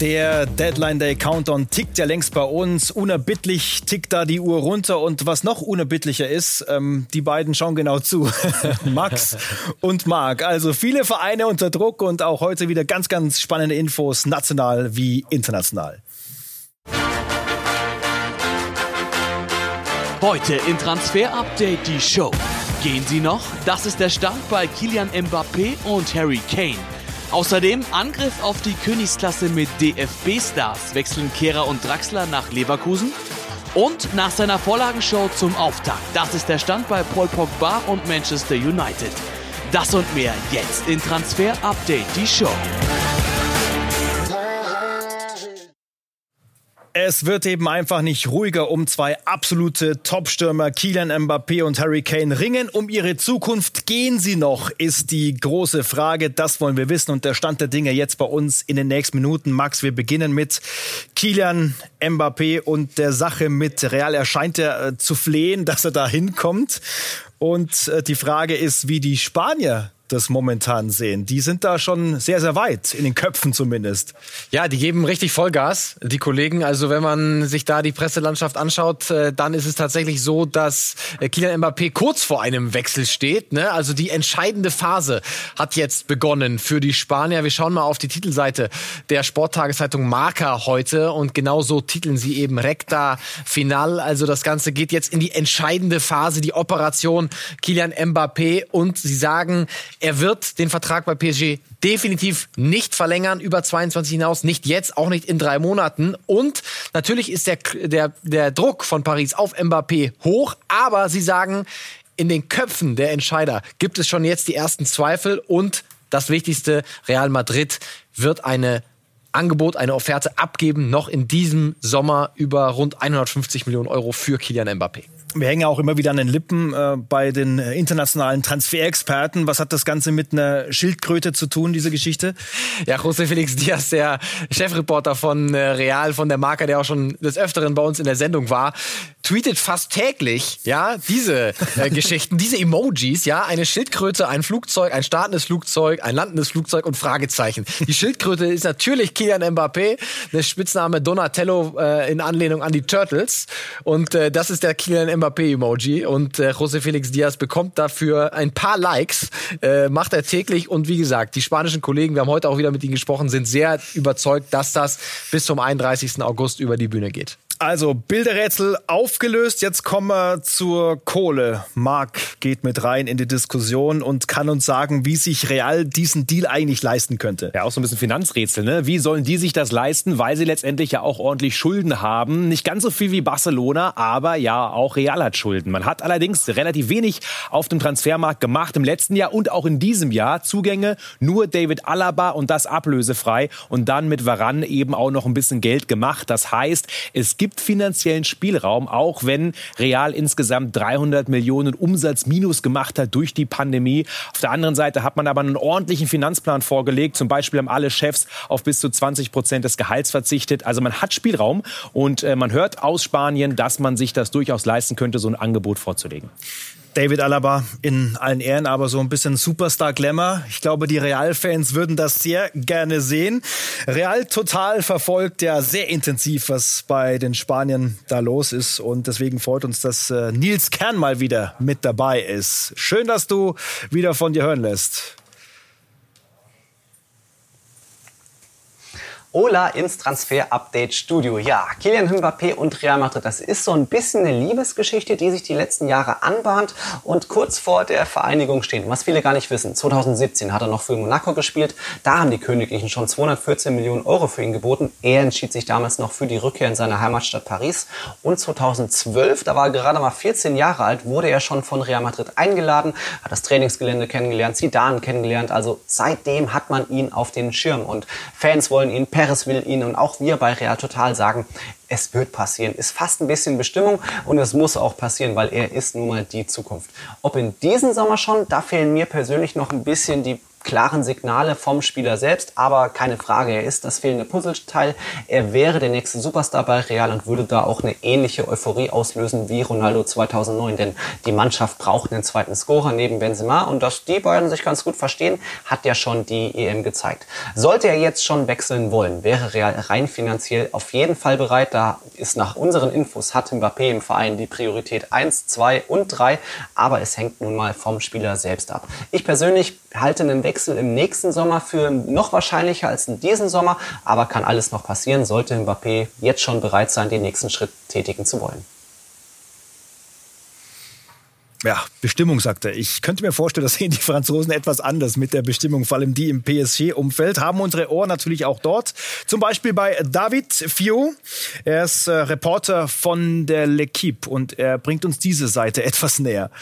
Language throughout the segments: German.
Der Deadline Day Countdown tickt ja längst bei uns. Unerbittlich tickt da die Uhr runter. Und was noch unerbittlicher ist, ähm, die beiden schauen genau zu. Max und Marc. Also viele Vereine unter Druck und auch heute wieder ganz, ganz spannende Infos, national wie international. Heute in Transfer Update die Show. Gehen Sie noch? Das ist der Stand bei Kilian Mbappé und Harry Kane. Außerdem Angriff auf die Königsklasse mit DFB-Stars wechseln Kehrer und Draxler nach Leverkusen. Und nach seiner Vorlagenshow zum Auftakt. Das ist der Stand bei Paul Pogba und Manchester United. Das und mehr jetzt in Transfer Update, die Show. Es wird eben einfach nicht ruhiger um zwei absolute Top-Stürmer, Kylian Mbappé und Harry Kane ringen. Um ihre Zukunft gehen sie noch, ist die große Frage. Das wollen wir wissen und der Stand der Dinge jetzt bei uns in den nächsten Minuten. Max, wir beginnen mit Kylian Mbappé und der Sache mit Real. Er scheint ja äh, zu flehen, dass er da hinkommt. Und äh, die Frage ist, wie die Spanier das momentan sehen. Die sind da schon sehr, sehr weit, in den Köpfen zumindest. Ja, die geben richtig Vollgas, die Kollegen. Also wenn man sich da die Presselandschaft anschaut, äh, dann ist es tatsächlich so, dass äh, Kylian Mbappé kurz vor einem Wechsel steht. Ne? Also die entscheidende Phase hat jetzt begonnen für die Spanier. Wir schauen mal auf die Titelseite der Sporttageszeitung Marca heute und genau so titeln sie eben Recta Final. Also das Ganze geht jetzt in die entscheidende Phase, die Operation Kylian Mbappé und sie sagen, er wird den Vertrag bei PSG definitiv nicht verlängern über 22 hinaus, nicht jetzt, auch nicht in drei Monaten. Und natürlich ist der, der, der Druck von Paris auf Mbappé hoch, aber sie sagen, in den Köpfen der Entscheider gibt es schon jetzt die ersten Zweifel und das Wichtigste, Real Madrid wird eine Angebot, eine Offerte abgeben, noch in diesem Sommer über rund 150 Millionen Euro für Kylian Mbappé. Wir hängen auch immer wieder an den Lippen äh, bei den äh, internationalen Transferexperten. Was hat das Ganze mit einer Schildkröte zu tun, diese Geschichte? Ja, José Felix Diaz, der Chefreporter von äh, Real, von der Marke, der auch schon des Öfteren bei uns in der Sendung war, tweetet fast täglich, ja, diese äh, Geschichten, diese Emojis, ja, eine Schildkröte, ein Flugzeug, ein startendes Flugzeug, ein landendes Flugzeug und Fragezeichen. Die Schildkröte ist natürlich Kylian Mbappé, der Spitzname Donatello äh, in Anlehnung an die Turtles und das ist der Kylian Mbappé-Emoji und äh, José Felix Diaz bekommt dafür ein paar Likes, äh, macht er täglich und wie gesagt, die spanischen Kollegen, wir haben heute auch wieder mit ihnen gesprochen, sind sehr überzeugt, dass das bis zum 31. August über die Bühne geht. Also Bilderrätsel aufgelöst. Jetzt kommen wir zur Kohle. Marc geht mit rein in die Diskussion und kann uns sagen, wie sich Real diesen Deal eigentlich leisten könnte. Ja, auch so ein bisschen Finanzrätsel. Ne? Wie sollen die sich das leisten, weil sie letztendlich ja auch ordentlich Schulden haben? Nicht ganz so viel wie Barcelona, aber ja, auch Real hat Schulden. Man hat allerdings relativ wenig auf dem Transfermarkt gemacht im letzten Jahr und auch in diesem Jahr. Zugänge nur David Alaba und das ablösefrei und dann mit Varan eben auch noch ein bisschen Geld gemacht. Das heißt, es gibt gibt finanziellen Spielraum, auch wenn Real insgesamt 300 Millionen Umsatz minus gemacht hat durch die Pandemie. Auf der anderen Seite hat man aber einen ordentlichen Finanzplan vorgelegt. Zum Beispiel haben alle Chefs auf bis zu 20 Prozent des Gehalts verzichtet. Also man hat Spielraum und äh, man hört aus Spanien, dass man sich das durchaus leisten könnte, so ein Angebot vorzulegen. David Alaba in allen Ehren, aber so ein bisschen Superstar-Glamour. Ich glaube, die Real-Fans würden das sehr gerne sehen. Real total verfolgt ja sehr intensiv, was bei den Spaniern da los ist. Und deswegen freut uns, dass äh, Nils Kern mal wieder mit dabei ist. Schön, dass du wieder von dir hören lässt. Ola ins Transfer-Update-Studio. Ja, Kylian Mbappé und Real Madrid, das ist so ein bisschen eine Liebesgeschichte, die sich die letzten Jahre anbahnt und kurz vor der Vereinigung steht. Was viele gar nicht wissen, 2017 hat er noch für Monaco gespielt. Da haben die Königlichen schon 214 Millionen Euro für ihn geboten. Er entschied sich damals noch für die Rückkehr in seine Heimatstadt Paris. Und 2012, da war er gerade mal 14 Jahre alt, wurde er schon von Real Madrid eingeladen, hat das Trainingsgelände kennengelernt, Zidane kennengelernt. Also seitdem hat man ihn auf den Schirm und Fans wollen ihn Perez will ihn und auch wir bei Real Total sagen, es wird passieren. Ist fast ein bisschen Bestimmung und es muss auch passieren, weil er ist nun mal die Zukunft. Ob in diesem Sommer schon, da fehlen mir persönlich noch ein bisschen die klaren Signale vom Spieler selbst, aber keine Frage, er ist das fehlende Puzzleteil. Er wäre der nächste Superstar bei Real und würde da auch eine ähnliche Euphorie auslösen wie Ronaldo 2009, denn die Mannschaft braucht einen zweiten Scorer neben Benzema und dass die beiden sich ganz gut verstehen, hat ja schon die EM gezeigt. Sollte er jetzt schon wechseln wollen, wäre Real rein finanziell auf jeden Fall bereit. Da ist nach unseren Infos hat Mbappé im Verein die Priorität 1, 2 und 3, aber es hängt nun mal vom Spieler selbst ab. Ich persönlich halte einen Wechsel im nächsten Sommer für noch wahrscheinlicher als in diesem Sommer, aber kann alles noch passieren, sollte Mbappé jetzt schon bereit sein, den nächsten Schritt tätigen zu wollen. Ja, Bestimmung, sagt er. Ich könnte mir vorstellen, das sehen die Franzosen etwas anders mit der Bestimmung, vor allem die im PSG-Umfeld. Haben unsere Ohren natürlich auch dort. Zum Beispiel bei David Fio. Er ist äh, Reporter von der L'Equipe und er bringt uns diese Seite etwas näher.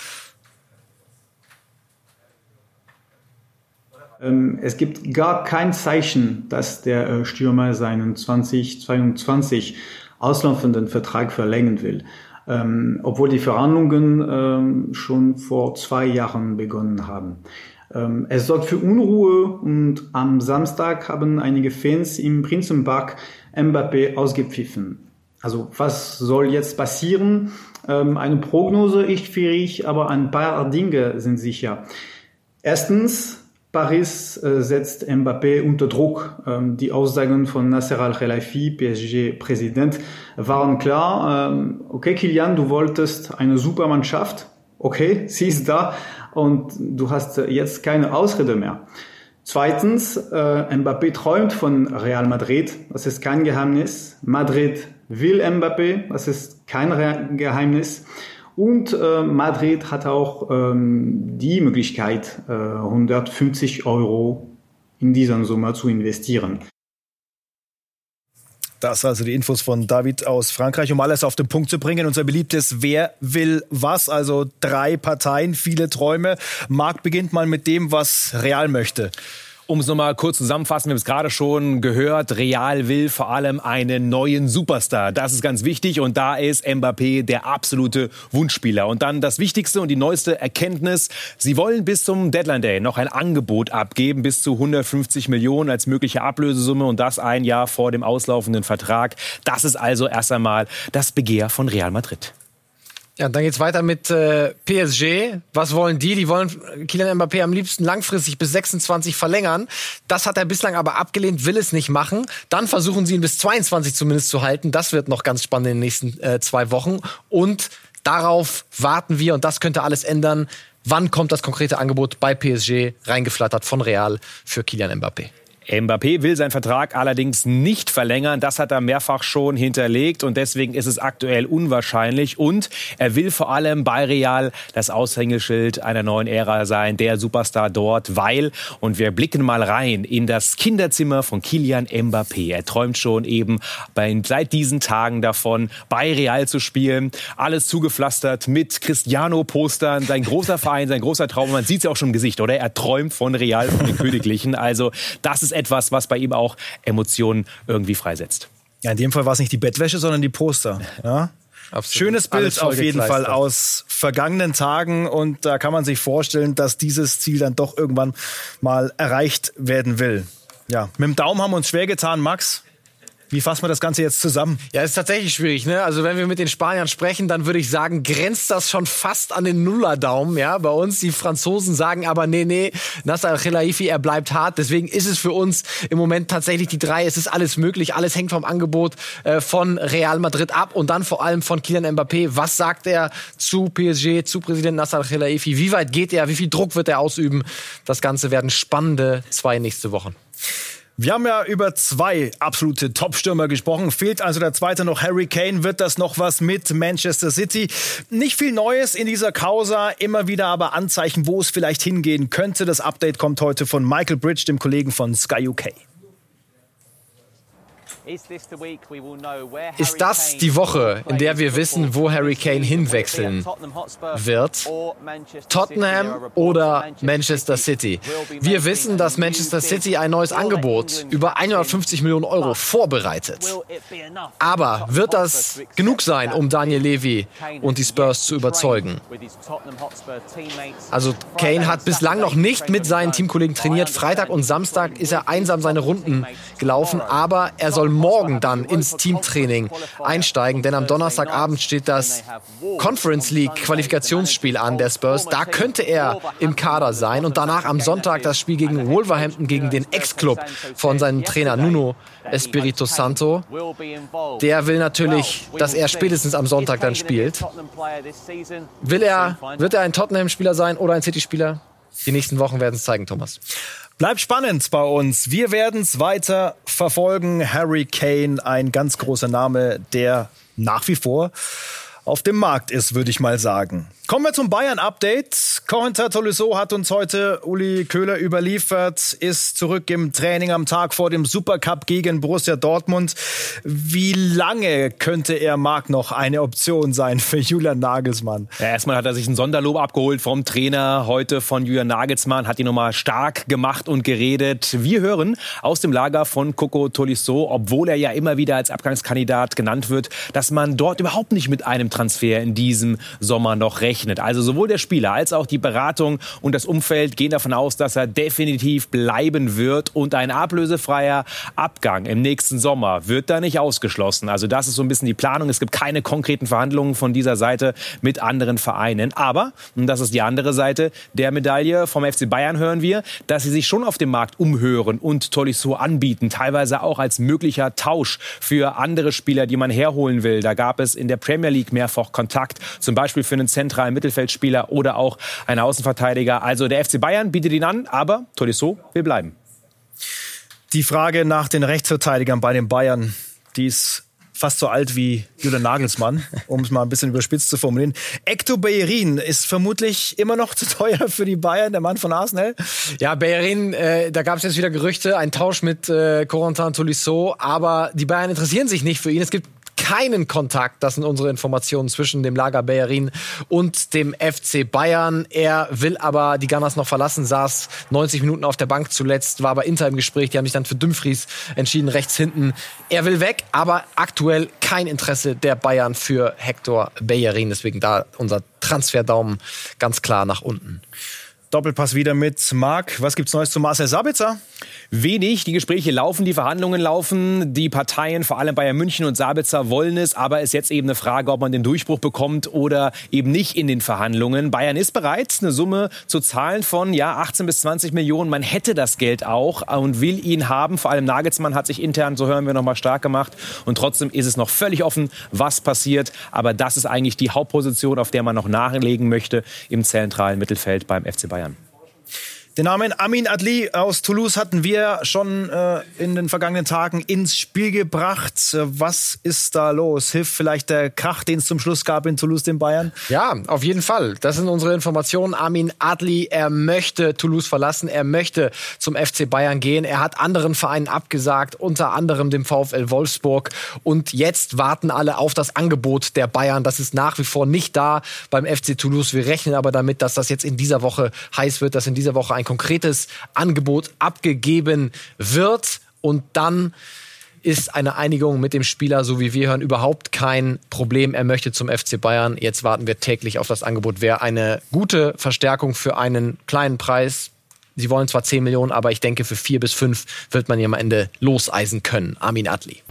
Es gibt gar kein Zeichen, dass der äh, Stürmer seinen 2022 auslaufenden Vertrag verlängern will ähm, obwohl die Verhandlungen ähm, schon vor zwei Jahren begonnen haben. Ähm, es sorgt für Unruhe und am Samstag haben einige Fans im Prinzenpark Mbappé ausgepfiffen. Also was soll jetzt passieren? Ähm, eine Prognose ist schwierig, aber ein paar Dinge sind sicher. Erstens, Paris äh, setzt Mbappé unter Druck. Ähm, die Aussagen von Nasser Al-Khelaifi, PSG-Präsident, waren klar. Ähm, okay, Kilian, du wolltest eine Supermannschaft. Okay, sie ist da und du hast jetzt keine Ausrede mehr. Zweitens, äh, Mbappé träumt von Real Madrid. Das ist kein Geheimnis. Madrid will Mbappé. Das ist kein Geheimnis. Und äh, Madrid hat auch ähm, die Möglichkeit, äh, 150 Euro in diesen Sommer zu investieren. Das also die Infos von David aus Frankreich, um alles auf den Punkt zu bringen. Unser beliebtes Wer will was? Also drei Parteien, viele Träume. Marc beginnt mal mit dem, was Real möchte. Um es nochmal kurz zusammenfassen, wir haben es gerade schon gehört, Real will vor allem einen neuen Superstar. Das ist ganz wichtig und da ist Mbappé der absolute Wunschspieler. Und dann das Wichtigste und die neueste Erkenntnis, sie wollen bis zum Deadline Day noch ein Angebot abgeben, bis zu 150 Millionen als mögliche Ablösesumme und das ein Jahr vor dem auslaufenden Vertrag. Das ist also erst einmal das Begehr von Real Madrid. Ja, dann geht's weiter mit äh, PSG. Was wollen die? Die wollen Kylian Mbappé am liebsten langfristig bis 26 verlängern. Das hat er bislang aber abgelehnt, will es nicht machen. Dann versuchen sie ihn bis 22 zumindest zu halten. Das wird noch ganz spannend in den nächsten äh, zwei Wochen. Und darauf warten wir und das könnte alles ändern. Wann kommt das konkrete Angebot bei PSG reingeflattert von Real für Kylian Mbappé? Mbappé will seinen Vertrag allerdings nicht verlängern. Das hat er mehrfach schon hinterlegt und deswegen ist es aktuell unwahrscheinlich. Und er will vor allem bei Real das Aushängeschild einer neuen Ära sein, der Superstar dort, weil, und wir blicken mal rein in das Kinderzimmer von Kilian Mbappé. Er träumt schon eben bei, seit diesen Tagen davon, bei Real zu spielen. Alles zugepflastert mit Cristiano-Postern, sein großer Verein, sein großer Traum. Man sieht es ja auch schon im Gesicht, oder? Er träumt von Real, von den Königlichen. Also das ist etwas, was bei ihm auch Emotionen irgendwie freisetzt. Ja, in dem Fall war es nicht die Bettwäsche, sondern die Poster. Ja? Schönes Bild auf jeden Fall aus vergangenen Tagen und da kann man sich vorstellen, dass dieses Ziel dann doch irgendwann mal erreicht werden will. Ja, mit dem Daumen haben wir uns schwer getan, Max. Wie fassen wir das Ganze jetzt zusammen? Ja, ist tatsächlich schwierig. Ne? Also wenn wir mit den Spaniern sprechen, dann würde ich sagen, grenzt das schon fast an den Nullerdaumen. Ja, bei uns die Franzosen sagen aber nee, nee, Nasser Al-Khelaifi, er bleibt hart. Deswegen ist es für uns im Moment tatsächlich die drei. Es ist alles möglich. Alles hängt vom Angebot äh, von Real Madrid ab und dann vor allem von Kylian Mbappé. Was sagt er zu PSG, zu Präsident Nasser Al-Khelaifi? Wie weit geht er? Wie viel Druck wird er ausüben? Das Ganze werden spannende zwei nächste Wochen. Wir haben ja über zwei absolute Top-Stürmer gesprochen. Fehlt also der zweite noch Harry Kane. Wird das noch was mit Manchester City? Nicht viel Neues in dieser Causa. Immer wieder aber Anzeichen, wo es vielleicht hingehen könnte. Das Update kommt heute von Michael Bridge, dem Kollegen von Sky UK. Ist das die Woche, in der wir wissen, wo Harry Kane hinwechseln wird? Tottenham oder Manchester City? Wir wissen, dass Manchester City ein neues Angebot über 150 Millionen Euro vorbereitet. Aber wird das genug sein, um Daniel Levy und die Spurs zu überzeugen? Also Kane hat bislang noch nicht mit seinen Teamkollegen trainiert. Freitag und Samstag ist er einsam seine Runden gelaufen, aber er soll morgen dann ins Teamtraining einsteigen, denn am Donnerstagabend steht das Conference League Qualifikationsspiel an der Spurs. Da könnte er im Kader sein und danach am Sonntag das Spiel gegen Wolverhampton, gegen den Ex-Club von seinem Trainer Nuno Espirito Santo. Der will natürlich, dass er spätestens am Sonntag dann spielt. Will er, wird er ein Tottenham-Spieler sein oder ein City-Spieler? Die nächsten Wochen werden es zeigen, Thomas. Bleibt spannend bei uns. Wir werden es weiter verfolgen. Harry Kane, ein ganz großer Name, der nach wie vor auf dem Markt ist, würde ich mal sagen. Kommen wir zum Bayern-Update. Corentin Tolisso hat uns heute Uli Köhler überliefert, ist zurück im Training am Tag vor dem Supercup gegen Borussia Dortmund. Wie lange könnte er Marc noch eine Option sein für Julian Nagelsmann? Ja, erstmal hat er sich ein Sonderlob abgeholt vom Trainer heute von Julian Nagelsmann, hat ihn nochmal stark gemacht und geredet. Wir hören aus dem Lager von Coco Tolisso, obwohl er ja immer wieder als Abgangskandidat genannt wird, dass man dort überhaupt nicht mit einem Transfer in diesem Sommer noch rechnet rechnet. Also sowohl der Spieler als auch die Beratung und das Umfeld gehen davon aus, dass er definitiv bleiben wird und ein ablösefreier Abgang im nächsten Sommer wird da nicht ausgeschlossen. Also das ist so ein bisschen die Planung. Es gibt keine konkreten Verhandlungen von dieser Seite mit anderen Vereinen. Aber, und das ist die andere Seite der Medaille, vom FC Bayern hören wir, dass sie sich schon auf dem Markt umhören und Tolisso anbieten, teilweise auch als möglicher Tausch für andere Spieler, die man herholen will. Da gab es in der Premier League mehrfach Kontakt, zum Beispiel für einen zentralen ein Mittelfeldspieler oder auch ein Außenverteidiger. Also der FC Bayern bietet ihn an, aber Tolisso will bleiben. Die Frage nach den Rechtsverteidigern bei den Bayern, die ist fast so alt wie Julian Nagelsmann, um es mal ein bisschen überspitzt zu formulieren. Hector Bellerin ist vermutlich immer noch zu teuer für die Bayern, der Mann von Arsenal. Ja, Bellerin, äh, da gab es jetzt wieder Gerüchte, ein Tausch mit äh, Corentin Tolisso, aber die Bayern interessieren sich nicht für ihn. Es gibt keinen Kontakt. Das sind unsere Informationen zwischen dem Lager Bayerin und dem FC Bayern. Er will aber die Gunners noch verlassen, saß 90 Minuten auf der Bank zuletzt, war aber Inter im Gespräch. Die haben sich dann für Dumfries entschieden, rechts hinten. Er will weg, aber aktuell kein Interesse der Bayern für Hector Bayerin. Deswegen da unser Transferdaumen ganz klar nach unten. Doppelpass wieder mit Marc. Was gibt's Neues zu Marcel Sabitzer? Wenig. Die Gespräche laufen, die Verhandlungen laufen. Die Parteien, vor allem Bayern München und Sabitzer, wollen es. Aber es ist jetzt eben eine Frage, ob man den Durchbruch bekommt oder eben nicht in den Verhandlungen. Bayern ist bereit, eine Summe zu zahlen von ja 18 bis 20 Millionen. Man hätte das Geld auch und will ihn haben. Vor allem Nagelsmann hat sich intern, so hören wir, nochmal stark gemacht. Und trotzdem ist es noch völlig offen, was passiert. Aber das ist eigentlich die Hauptposition, auf der man noch nachlegen möchte im zentralen Mittelfeld beim FC Bayern. Den Namen Amin Adli aus Toulouse hatten wir schon äh, in den vergangenen Tagen ins Spiel gebracht. Was ist da los? Hilft vielleicht der Krach, den es zum Schluss gab in Toulouse den Bayern? Ja, auf jeden Fall. Das sind unsere Informationen. Amin Adli, er möchte Toulouse verlassen. Er möchte zum FC Bayern gehen. Er hat anderen Vereinen abgesagt, unter anderem dem VfL Wolfsburg. Und jetzt warten alle auf das Angebot der Bayern. Das ist nach wie vor nicht da beim FC Toulouse. Wir rechnen aber damit, dass das jetzt in dieser Woche heiß wird, dass in dieser Woche ein konkretes Angebot abgegeben wird und dann ist eine Einigung mit dem Spieler, so wie wir hören, überhaupt kein Problem. Er möchte zum FC Bayern. Jetzt warten wir täglich auf das Angebot. Wäre eine gute Verstärkung für einen kleinen Preis. Sie wollen zwar 10 Millionen, aber ich denke, für vier bis fünf wird man ihn am Ende loseisen können. Armin Adli.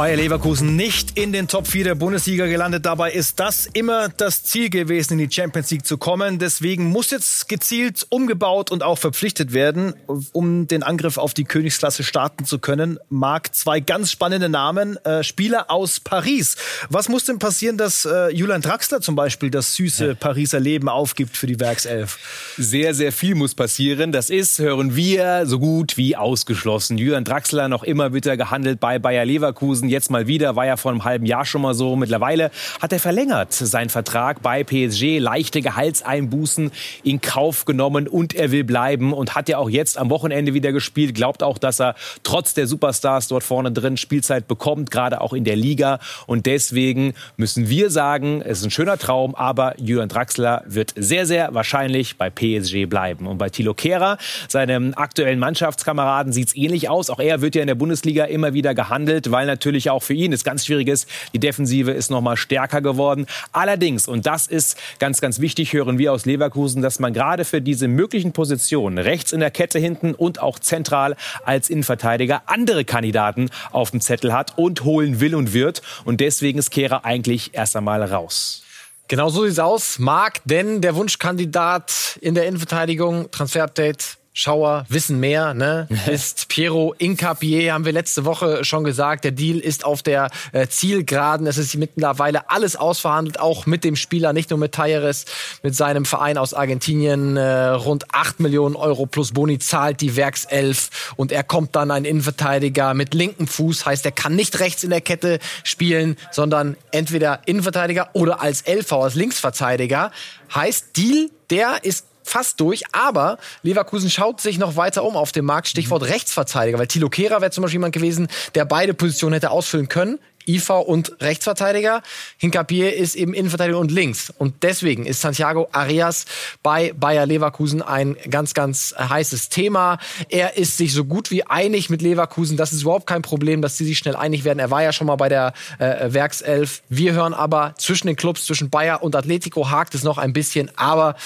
Bayer Leverkusen nicht in den Top 4 der Bundesliga gelandet. Dabei ist das immer das Ziel gewesen, in die Champions League zu kommen. Deswegen muss jetzt gezielt umgebaut und auch verpflichtet werden, um den Angriff auf die Königsklasse starten zu können. Marc, zwei ganz spannende Namen, äh, Spieler aus Paris. Was muss denn passieren, dass äh, Julian Draxler zum Beispiel das süße Pariser Leben aufgibt für die Werkself? Sehr, sehr viel muss passieren. Das ist, hören wir, so gut wie ausgeschlossen. Julian Draxler noch immer bitter gehandelt bei Bayer Leverkusen Jetzt mal wieder, war ja vor einem halben Jahr schon mal so. Mittlerweile hat er verlängert seinen Vertrag bei PSG, leichte Gehaltseinbußen in Kauf genommen und er will bleiben und hat ja auch jetzt am Wochenende wieder gespielt. Glaubt auch, dass er trotz der Superstars dort vorne drin Spielzeit bekommt, gerade auch in der Liga. Und deswegen müssen wir sagen, es ist ein schöner Traum, aber Julian Draxler wird sehr, sehr wahrscheinlich bei PSG bleiben. Und bei Thilo Kehrer, seinem aktuellen Mannschaftskameraden, sieht es ähnlich aus. Auch er wird ja in der Bundesliga immer wieder gehandelt, weil natürlich auch für ihn es ganz schwierig ist. Die Defensive ist noch mal stärker geworden. Allerdings, und das ist ganz, ganz wichtig, hören wir aus Leverkusen, dass man gerade für diese möglichen Positionen rechts in der Kette hinten und auch zentral als Innenverteidiger andere Kandidaten auf dem Zettel hat und holen will und wird. Und deswegen ist Kehrer eigentlich erst einmal raus. Genau so sieht's aus. Marc, denn der Wunschkandidat in der Innenverteidigung, Transfer-Update, Schauer wissen mehr, ne? Ist Piero Incapié, haben wir letzte Woche schon gesagt. Der Deal ist auf der äh, Zielgeraden. Es ist mittlerweile alles ausverhandelt, auch mit dem Spieler, nicht nur mit Tajeres, mit seinem Verein aus Argentinien. Äh, rund acht Millionen Euro plus Boni zahlt die Werkself und er kommt dann ein Innenverteidiger mit linkem Fuß, heißt, er kann nicht rechts in der Kette spielen, sondern entweder Innenverteidiger oder als LV, als Linksverteidiger. Heißt, Deal, der ist fast durch, aber Leverkusen schaut sich noch weiter um auf dem Markt. Stichwort Rechtsverteidiger, weil Thilo Kehrer wäre zum Beispiel jemand gewesen, der beide Positionen hätte ausfüllen können. IV und Rechtsverteidiger. Hinkapier ist eben Innenverteidiger und links. Und deswegen ist Santiago Arias bei Bayer Leverkusen ein ganz, ganz heißes Thema. Er ist sich so gut wie einig mit Leverkusen. Das ist überhaupt kein Problem, dass sie sich schnell einig werden. Er war ja schon mal bei der äh, Werkself. Wir hören aber zwischen den Clubs, zwischen Bayer und Atletico hakt es noch ein bisschen. Aber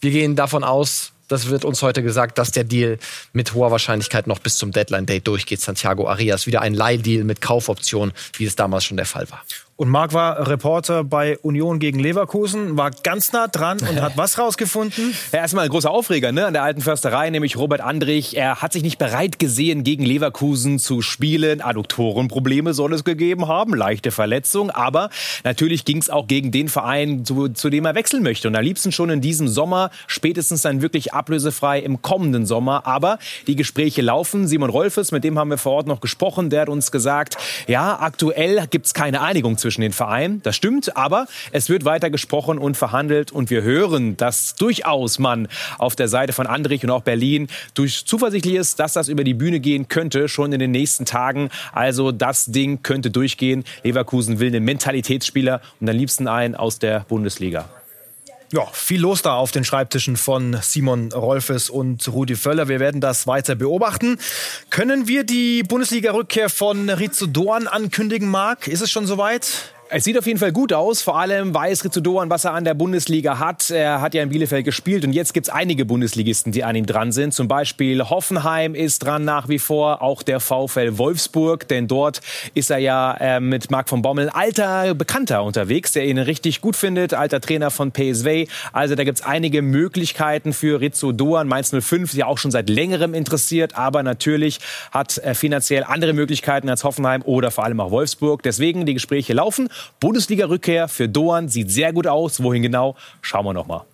wir gehen davon aus, das wird uns heute gesagt, dass der Deal mit hoher Wahrscheinlichkeit noch bis zum Deadline Day durchgeht. Santiago Arias wieder ein Leihdeal mit Kaufoption, wie es damals schon der Fall war. Und Marc war Reporter bei Union gegen Leverkusen, war ganz nah dran und hat was rausgefunden? Ja, erstmal ein großer Aufreger ne, an der alten Försterei, nämlich Robert Andrich. Er hat sich nicht bereit gesehen, gegen Leverkusen zu spielen. Adduktorenprobleme soll es gegeben haben, leichte Verletzung. Aber natürlich ging es auch gegen den Verein, zu, zu dem er wechseln möchte. Und am liebsten schon in diesem Sommer, spätestens dann wirklich ablösefrei im kommenden Sommer. Aber die Gespräche laufen. Simon Rolfes, mit dem haben wir vor Ort noch gesprochen, der hat uns gesagt, ja, aktuell gibt es keine Einigung zwischen zwischen den Vereinen. Das stimmt, aber es wird weiter gesprochen und verhandelt und wir hören, dass durchaus man auf der Seite von Andrich und auch Berlin durch zuversichtlich ist, dass das über die Bühne gehen könnte, schon in den nächsten Tagen. Also das Ding könnte durchgehen. Leverkusen will einen Mentalitätsspieler und am liebsten einen aus der Bundesliga. Ja, viel los da auf den Schreibtischen von Simon Rolfes und Rudi Völler. Wir werden das weiter beobachten. Können wir die Bundesliga-Rückkehr von Rizzo Doan ankündigen, Marc? Ist es schon soweit? Es sieht auf jeden Fall gut aus. Vor allem weiß Rizzudoan, was er an der Bundesliga hat. Er hat ja in Bielefeld gespielt und jetzt gibt es einige Bundesligisten, die an ihm dran sind. Zum Beispiel Hoffenheim ist dran nach wie vor, auch der VfL Wolfsburg, denn dort ist er ja äh, mit Marc von Bommel alter Bekannter unterwegs, der ihn richtig gut findet, alter Trainer von PSV. Also da gibt es einige Möglichkeiten für Rizzudoan. Mainz 05 ist ja auch schon seit längerem interessiert, aber natürlich hat er finanziell andere Möglichkeiten als Hoffenheim oder vor allem auch Wolfsburg. Deswegen die Gespräche laufen. Bundesliga-Rückkehr für Doan sieht sehr gut aus. Wohin genau? Schauen wir noch mal.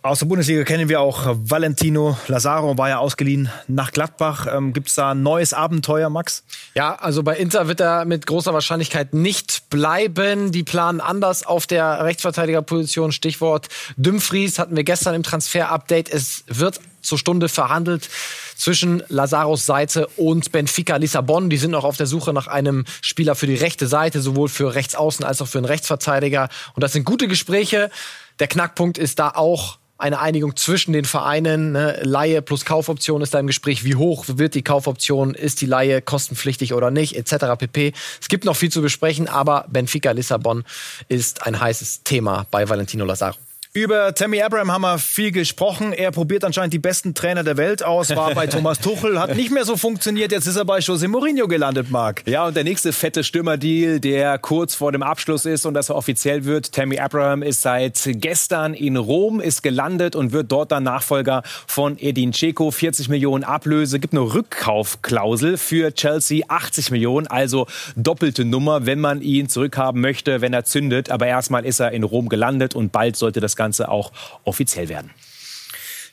Aus der Bundesliga kennen wir auch Valentino Lazaro, war ja ausgeliehen nach Gladbach. Ähm, Gibt es da ein neues Abenteuer, Max? Ja, also bei Inter wird er mit großer Wahrscheinlichkeit nicht bleiben. Die planen anders auf der Rechtsverteidigerposition. Stichwort Dumfries hatten wir gestern im Transfer-Update. Es wird zur Stunde verhandelt zwischen Lazaros Seite und Benfica Lissabon. Die sind noch auf der Suche nach einem Spieler für die rechte Seite, sowohl für Rechtsaußen als auch für einen Rechtsverteidiger. Und das sind gute Gespräche. Der Knackpunkt ist da auch eine Einigung zwischen den Vereinen. Ne? Laie plus Kaufoption ist da im Gespräch. Wie hoch wird die Kaufoption? Ist die Laie kostenpflichtig oder nicht? Etc. pp. Es gibt noch viel zu besprechen, aber Benfica Lissabon ist ein heißes Thema bei Valentino Lazaro. Über Tammy Abraham haben wir viel gesprochen. Er probiert anscheinend die besten Trainer der Welt aus, war bei Thomas Tuchel, hat nicht mehr so funktioniert. Jetzt ist er bei Jose Mourinho gelandet, Marc. Ja, und der nächste fette Stürmerdeal, der kurz vor dem Abschluss ist und das offiziell wird. Tammy Abraham ist seit gestern in Rom, ist gelandet und wird dort dann Nachfolger von Edin Dzeko. 40 Millionen Ablöse, gibt eine Rückkaufklausel für Chelsea, 80 Millionen, also doppelte Nummer, wenn man ihn zurückhaben möchte, wenn er zündet. Aber erstmal ist er in Rom gelandet und bald sollte das Ganze auch offiziell werden.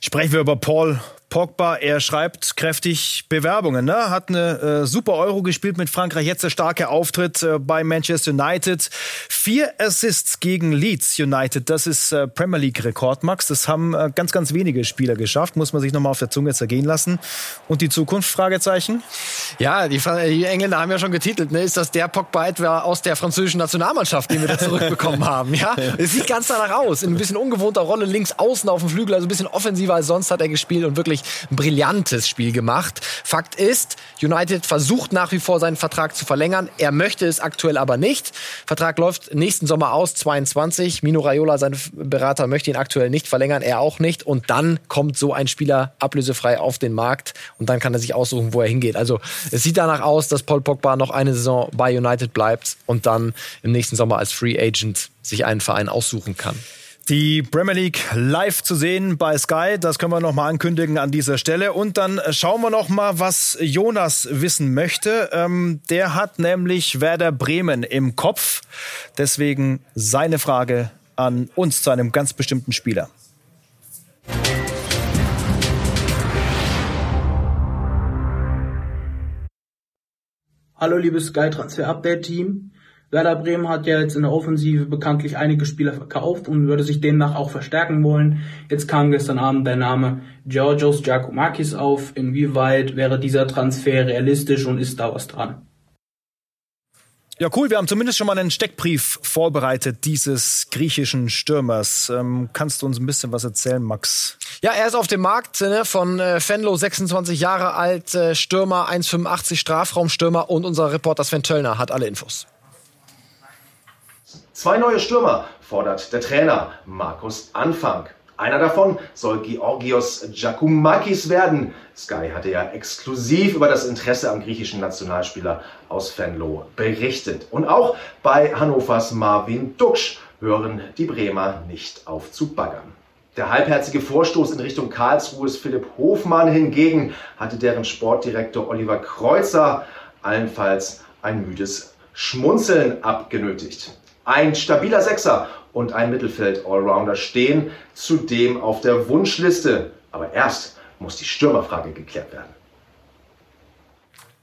Sprechen wir über Paul Pogba, er schreibt kräftig Bewerbungen. Ne? Hat eine äh, super Euro gespielt mit Frankreich. Jetzt der starke Auftritt äh, bei Manchester United. Vier Assists gegen Leeds United. Das ist äh, Premier League Rekord, Max. Das haben äh, ganz, ganz wenige Spieler geschafft. Muss man sich nochmal auf der Zunge zergehen lassen. Und die Zukunft? Fragezeichen. Ja, die, die Engländer haben ja schon getitelt. Ne? Ist das der Pogba etwa aus der französischen Nationalmannschaft, den wir da zurückbekommen haben? Ja, es sieht ganz danach aus. In ein bisschen ungewohnter Rolle links außen auf dem Flügel, also ein bisschen offensiver als sonst hat er gespielt und wirklich brillantes Spiel gemacht. Fakt ist, United versucht nach wie vor seinen Vertrag zu verlängern. Er möchte es aktuell aber nicht. Vertrag läuft nächsten Sommer aus, 22. Mino Raiola, sein Berater, möchte ihn aktuell nicht verlängern, er auch nicht. Und dann kommt so ein Spieler ablösefrei auf den Markt und dann kann er sich aussuchen, wo er hingeht. Also es sieht danach aus, dass Paul Pogba noch eine Saison bei United bleibt und dann im nächsten Sommer als Free Agent sich einen Verein aussuchen kann. Die Premier League live zu sehen bei Sky, das können wir noch mal ankündigen an dieser Stelle. Und dann schauen wir noch mal, was Jonas wissen möchte. Ähm, der hat nämlich Werder Bremen im Kopf. Deswegen seine Frage an uns zu einem ganz bestimmten Spieler. Hallo liebes Sky Transfer Update Team. Werder Bremen hat ja jetzt in der Offensive bekanntlich einige Spieler verkauft und würde sich demnach auch verstärken wollen. Jetzt kam gestern Abend der Name Georgios Giacomakis auf. Inwieweit wäre dieser Transfer realistisch und ist da was dran? Ja, cool. Wir haben zumindest schon mal einen Steckbrief vorbereitet dieses griechischen Stürmers. Ähm, kannst du uns ein bisschen was erzählen, Max? Ja, er ist auf dem Markt ne, von äh, Fenlo, 26 Jahre alt, äh, Stürmer, 1,85 Strafraumstürmer und unser Reporter Sven Töllner hat alle Infos. Zwei neue Stürmer fordert der Trainer Markus Anfang. Einer davon soll Georgios Giacomakis werden. Sky hatte ja exklusiv über das Interesse am griechischen Nationalspieler aus Venlo berichtet. Und auch bei Hannovers Marvin Duksch hören die Bremer nicht auf zu baggern. Der halbherzige Vorstoß in Richtung Karlsruhes Philipp Hofmann hingegen hatte deren Sportdirektor Oliver Kreuzer allenfalls ein müdes Schmunzeln abgenötigt. Ein stabiler Sechser und ein Mittelfeld-Allrounder stehen zudem auf der Wunschliste. Aber erst muss die Stürmerfrage geklärt werden.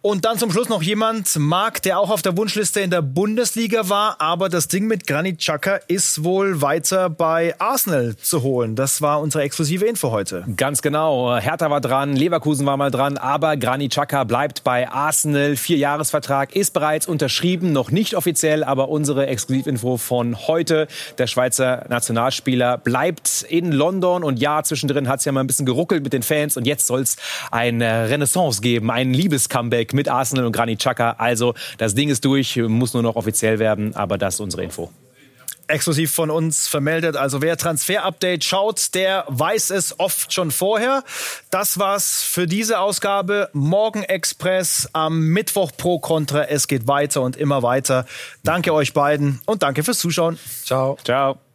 Und dann zum Schluss noch jemand, Marc, der auch auf der Wunschliste in der Bundesliga war, aber das Ding mit Granit Xhaka ist wohl weiter bei Arsenal zu holen. Das war unsere exklusive Info heute. Ganz genau. Hertha war dran, Leverkusen war mal dran, aber Granit Xhaka bleibt bei Arsenal. Vierjahresvertrag ist bereits unterschrieben, noch nicht offiziell, aber unsere Exklusivinfo von heute. Der Schweizer Nationalspieler bleibt in London und ja, zwischendrin hat es ja mal ein bisschen geruckelt mit den Fans und jetzt soll es eine Renaissance geben, ein Liebescomeback mit Arsenal und Granit Xhaka. Also das Ding ist durch, muss nur noch offiziell werden, aber das ist unsere Info exklusiv von uns vermeldet. Also wer Transfer-Update schaut, der weiß es oft schon vorher. Das war's für diese Ausgabe. Morgen Express am Mittwoch pro Contra. Es geht weiter und immer weiter. Danke euch beiden und danke fürs Zuschauen. Ciao. Ciao.